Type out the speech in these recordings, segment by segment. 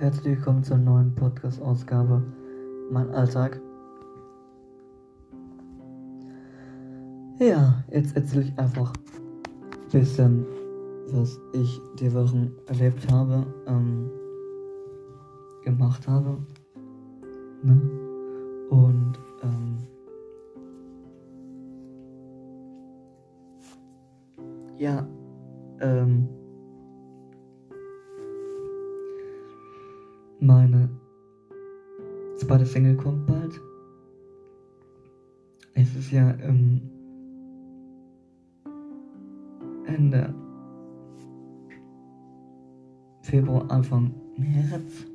Herzlich willkommen zur neuen Podcast-Ausgabe Mein Alltag. Ja, jetzt erzähle ich einfach ein bisschen, was ich die Wochen erlebt habe, ähm, gemacht habe. Ne? Und ähm, ja, ähm, Meine zweite Single kommt bald. Es ist ja im Ende Februar, Anfang März.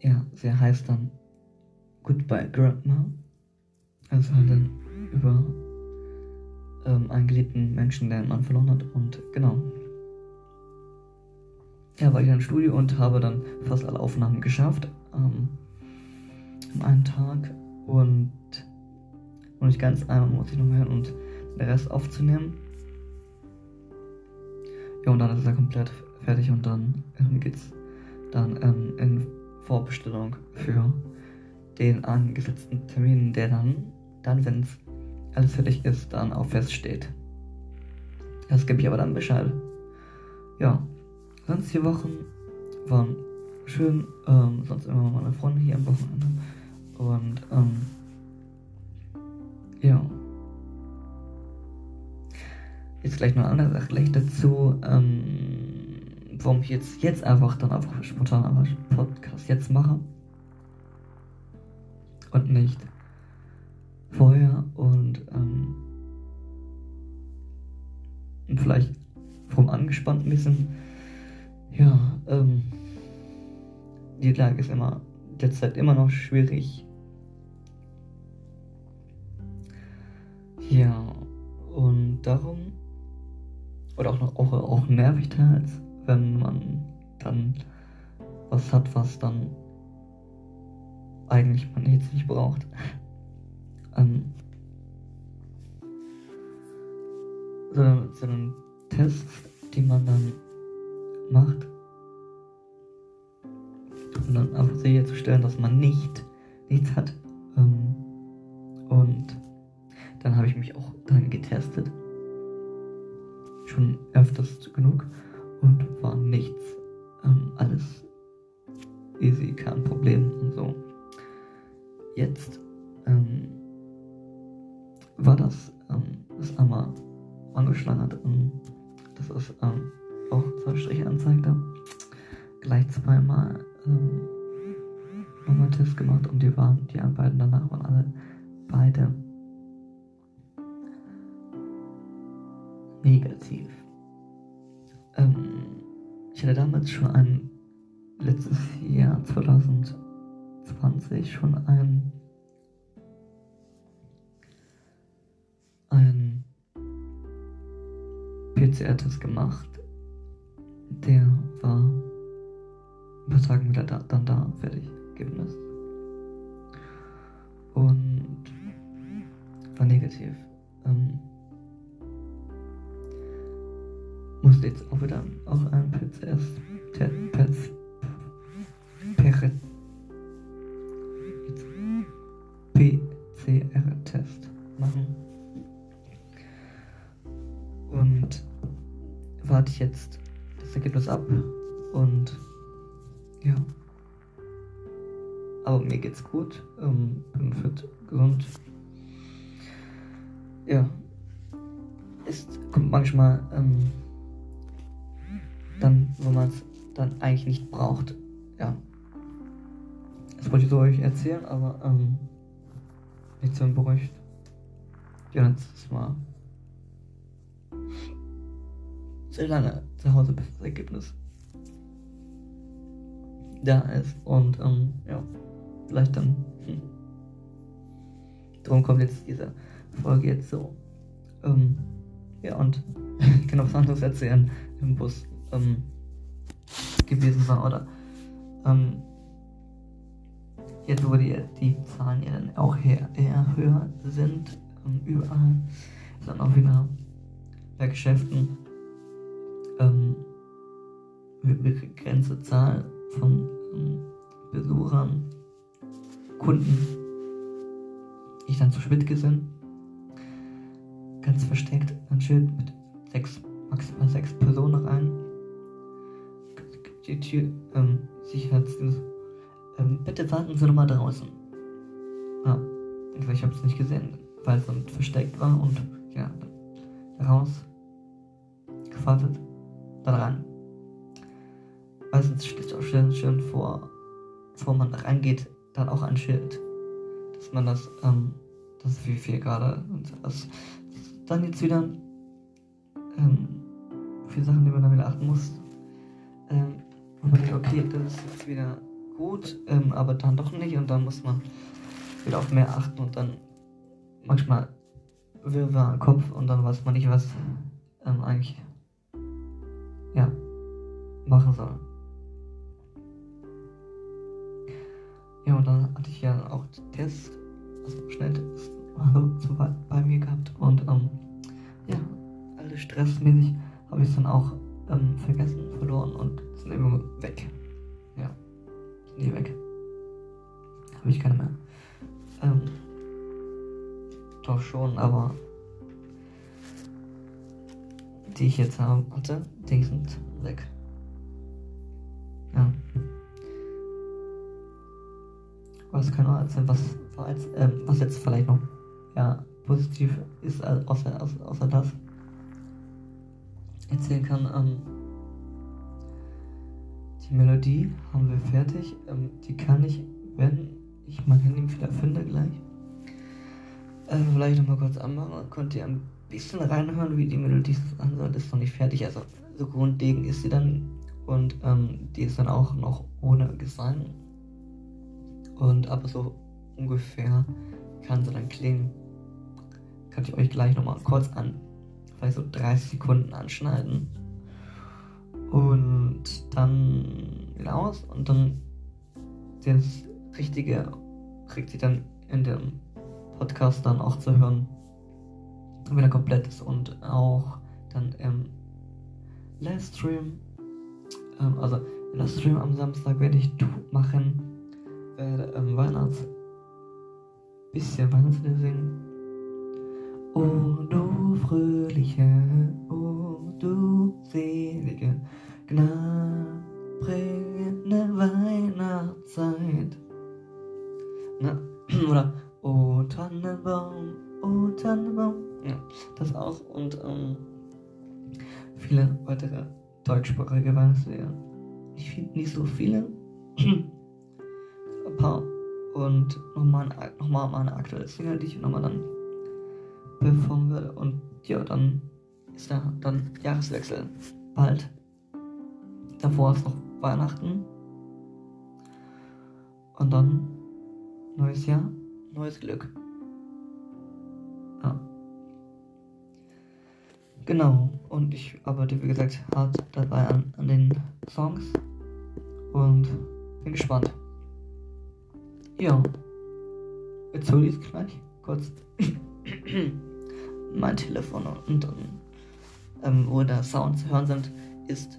Ja, sie heißt dann Goodbye Grandma. Also halt dann über ähm, einen geliebten Menschen, der einen Mann verloren hat. Und genau, ja, war ich im Studio und habe dann fast alle Aufnahmen geschafft. Ähm, in einem Tag. Und noch nicht ganz einmal muss ich noch hören und den Rest aufzunehmen. Ja, und dann ist er komplett fertig und dann ähm, geht's dann ähm, in Vorbestellung für den angesetzten Termin, der dann, dann wenn es alles fertig ist, dann auch feststeht. Das gebe ich aber dann Bescheid. Ja, Sonst die Wochen waren schön, ähm, sonst immer meine Freunde hier am Wochenende. Und ähm, ja. Jetzt gleich noch eine andere Sache gleich dazu, ähm, warum ich jetzt, jetzt einfach dann einfach spontan einfach Podcast jetzt mache. Und nicht vorher und ähm, vielleicht vom angespannt ein bisschen ja, ähm, die Lage ist immer derzeit immer noch schwierig. Ja, und darum, oder auch noch auch, auch nervig teils, wenn man dann was hat, was dann eigentlich man jetzt nicht braucht. ähm, sondern, sondern Tests, die man dann macht. Und dann einfach sicherzustellen, dass man nicht nichts hat. Ähm, und dann habe ich mich auch dann getestet. Schon öfters genug. Und war nichts. Ähm, alles easy, kein Problem und so. Jetzt ähm, war das, ähm, das einmal angeschlagen hat. Ähm, das ist ähm, auch zwei Striche anzeigte, gleich zweimal ähm, nochmal Test gemacht und die waren, die beiden danach waren alle beide negativ. Ähm, ich hatte damals schon ein letztes Jahr 2020 schon ein ein PCR-Test gemacht der war ein paar Tage wieder da, dann da, fertig, Ergebnis. Und war negativ. Ähm, musste jetzt auch wieder auch einen PCS-Test PCR-Test machen. Und warte ich jetzt das Ergebnis ab und ja. Aber mir geht's gut, ähm, bin fit, gesund. Ja. Es kommt manchmal ähm, dann, wo man es dann eigentlich nicht braucht. Ja. Das wollte ich so euch erzählen, aber ähm, nicht so beruhigt. Ja, letztes Mal sehr lange zu Hause, bis das Ergebnis da ist. Und ähm, ja, vielleicht dann. Hm. Darum kommt jetzt diese Folge jetzt so. Ähm, ja, und ich kann auch was anderes erzählen im Bus ähm, gewesen war, oder? Ähm, jetzt, wo die, die Zahlen ja dann auch eher, eher höher sind, ähm, überall, dann auch wieder bei Geschäften ähm, begrenzte Zahl von ähm, Besuchern, Kunden, ich dann zu Schmidtke sind. Ganz versteckt ein Schild mit sechs, maximal sechs Personen rein. Die Tür, ähm, Sicherheitsdienst. Ähm, bitte warten Sie nochmal draußen. Ja, ich habe es nicht gesehen, weil es dann versteckt war und ja, raus, gewartet, dann rein. Meistens steht auch schön, schön vor, bevor man reingeht, dann auch ein Schild, dass man das, ähm, das wie viel gerade und das, dann jetzt wieder ähm, viele Sachen, die man dann wieder achten muss. Ähm, und man okay, das ist jetzt wieder gut, ähm, aber dann doch nicht und dann muss man wieder auf mehr achten und dann manchmal Wirrwarr im Kopf und dann weiß man nicht, was ähm, eigentlich machen soll. Ja, und dann hatte ich ja auch Test, also Schnelltest, also so bei, bei mir gehabt und ähm, ja, alles stressmäßig habe ich es dann auch ähm, vergessen, verloren und sind irgendwie weg. Ja, sind die weg. Habe ich keine mehr. Ähm, doch schon, aber die ich jetzt hatte, die sind weg. Was kann man erzählen, was, äh, was jetzt vielleicht noch ja, positiv ist, außer, außer, außer das erzählen kann. Ähm, die Melodie haben wir fertig. Ähm, die kann ich, wenn ich mein Handy wieder finde gleich, äh, vielleicht nochmal kurz anmachen. Könnt ihr ein bisschen reinhören, wie die Melodie anhört. Ist noch nicht fertig. Also so grundlegend ist sie dann. Und ähm, die ist dann auch noch ohne Gesang. Und aber so ungefähr kann sie dann klingen. Kann ich euch gleich nochmal kurz an, vielleicht so 30 Sekunden anschneiden. Und dann wieder aus. Und dann das Richtige kriegt sie dann in dem Podcast dann auch zu hören, wenn er komplett ist und auch dann im Livestream, ähm, also im Livestream am Samstag werde ich machen, werde ähm, Weihnachts, bisschen Weihnachtslied singen. Oh du fröhliche, oh du selige, gnadbringende Weihnachtszeit. Na, oder Oh Tannenbaum, oh Tannenbaum. Ja, das auch und ähm, viele weitere deutschsprachige Weihnachtslieder. Nicht, nicht so viele. Ein paar. Und nochmal noch mal eine aktuelle Single, die ich nochmal dann performen werde. Und ja, dann ist da dann Jahreswechsel bald. Davor ist noch Weihnachten. Und dann neues Jahr neues Glück. Ja. Genau, und ich arbeite wie gesagt hart dabei an, an den Songs und bin gespannt. Ja, jetzt hol ich es gleich kurz mein Telefon und dann, ähm, wo der Sound zu hören sind, ist.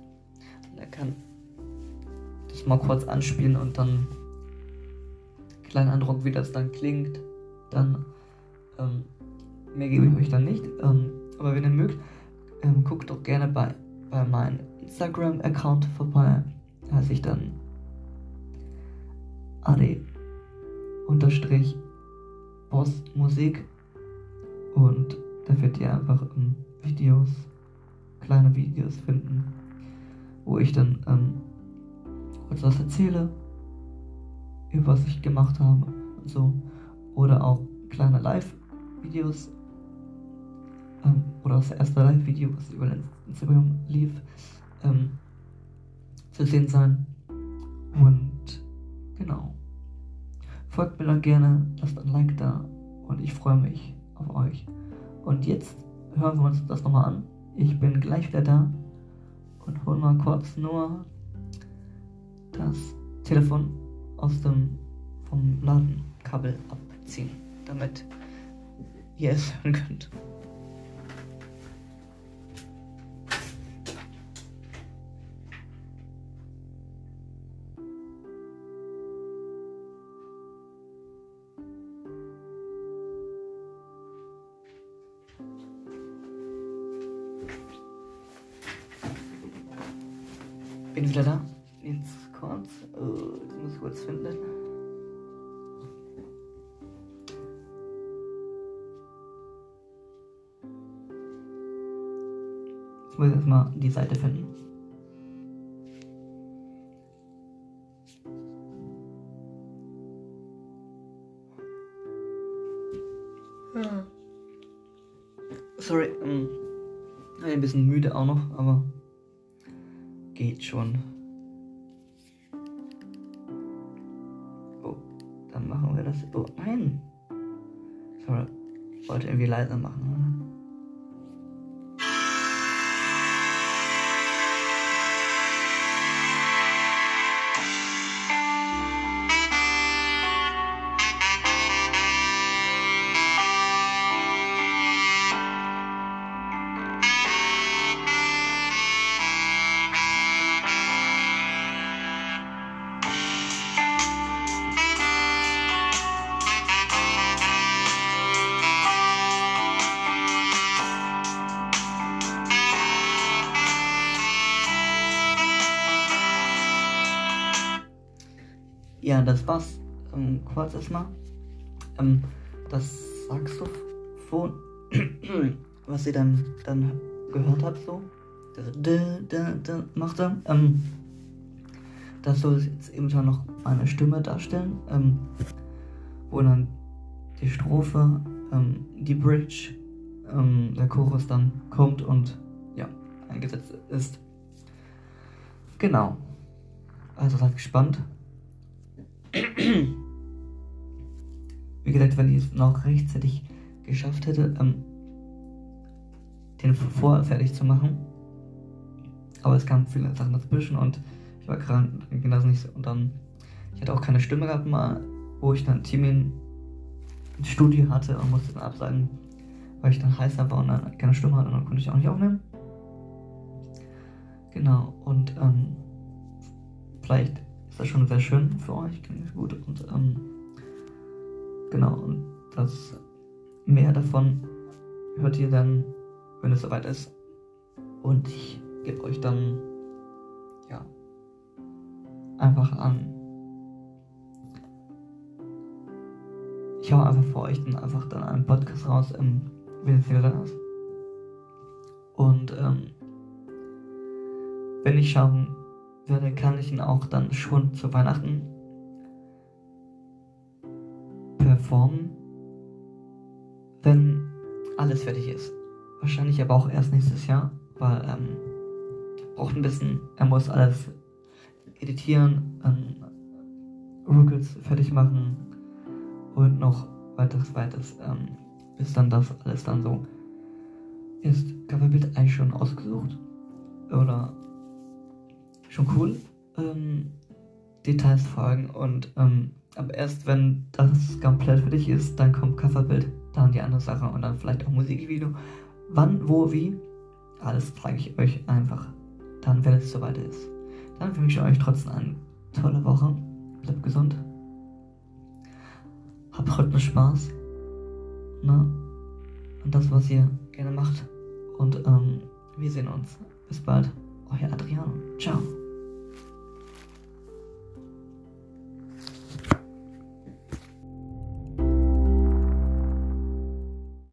er kann das mal kurz anspielen und dann kleinen Eindruck, wie das dann klingt, dann ähm, mehr gebe ich euch dann nicht. Ähm, aber wenn ihr mögt, ähm, guckt doch gerne bei, bei meinem Instagram-Account vorbei. Da heiße ich dann AD unterstrich Boss Musik und da werdet ihr einfach ähm, Videos, kleine Videos finden, wo ich dann ähm, kurz was erzähle über was ich gemacht habe und so. Oder auch kleine Live-Videos. Ähm, oder das erste Live-Video, was über Instagram lief, ähm, zu sehen sein. Und genau. Folgt mir dann gerne, lasst ein Like da und ich freue mich auf euch. Und jetzt hören wir uns das nochmal an. Ich bin gleich wieder da und hol mal kurz nur das Telefon aus dem vom Ladenkabel abziehen, damit ihr es hören könnt. Bin wieder da. Jetzt. Uh, jetzt muss ich kurz finden. Jetzt muss ich erstmal die Seite finden. Sorry, ähm, ein bisschen müde auch noch, aber geht schon. Oh, dann machen wir das. Oh, nein! Sorry, wollte irgendwie leiser machen. Ja, das war's. Ähm, kurz erstmal. Ähm, das Saxophon, was ihr dann, dann gehört habt, so. Das macht er. Ähm, das soll jetzt eben schon noch meine Stimme darstellen. Ähm, wo dann die Strophe, ähm, die Bridge, ähm, der Chorus dann kommt und ja, eingesetzt ist. Genau. Also seid gespannt. Wie gesagt, wenn ich es noch rechtzeitig geschafft hätte, ähm, den vor fertig zu machen. Aber es kamen viele Sachen dazwischen und ich war krank, ging das nicht so. Und dann, ich hatte auch keine Stimme gehabt mal, wo ich dann Teaming ins Studio hatte und musste dann absagen, weil ich dann heißer war und dann keine Stimme hatte und dann konnte ich auch nicht aufnehmen. Genau, und ähm, vielleicht das schon sehr schön für euch, klingt gut. Und ähm, genau, und das mehr davon hört ihr dann, wenn es soweit ist. Und ich gebe euch dann, ja, einfach an. Ich hau einfach vor euch dann einfach dann einen Podcast raus, ähm, wenn es. Und ähm, wenn ich schauen werde, kann ich ihn auch dann schon zu Weihnachten performen, wenn alles fertig ist. Wahrscheinlich aber auch erst nächstes Jahr, weil ähm, braucht ein bisschen, er muss alles editieren, ähm, Ruckels fertig machen und noch weiteres, weiteres, ähm, bis dann das alles dann so ist. Coverbild eigentlich schon ausgesucht? Oder schon cool. Ähm, Details folgen und ähm, aber erst wenn das komplett für dich ist, dann kommt Coverbild, dann die andere Sache und dann vielleicht auch Musikvideo. Wann, wo, wie, alles zeige ich euch einfach dann, wenn es soweit ist. Dann wünsche ich euch trotzdem eine tolle Woche. Bleibt gesund. Habt heute Spaß. Ne? Und das, was ihr gerne macht. Und ähm, wir sehen uns. Bis bald. Euer Adriano. Ciao.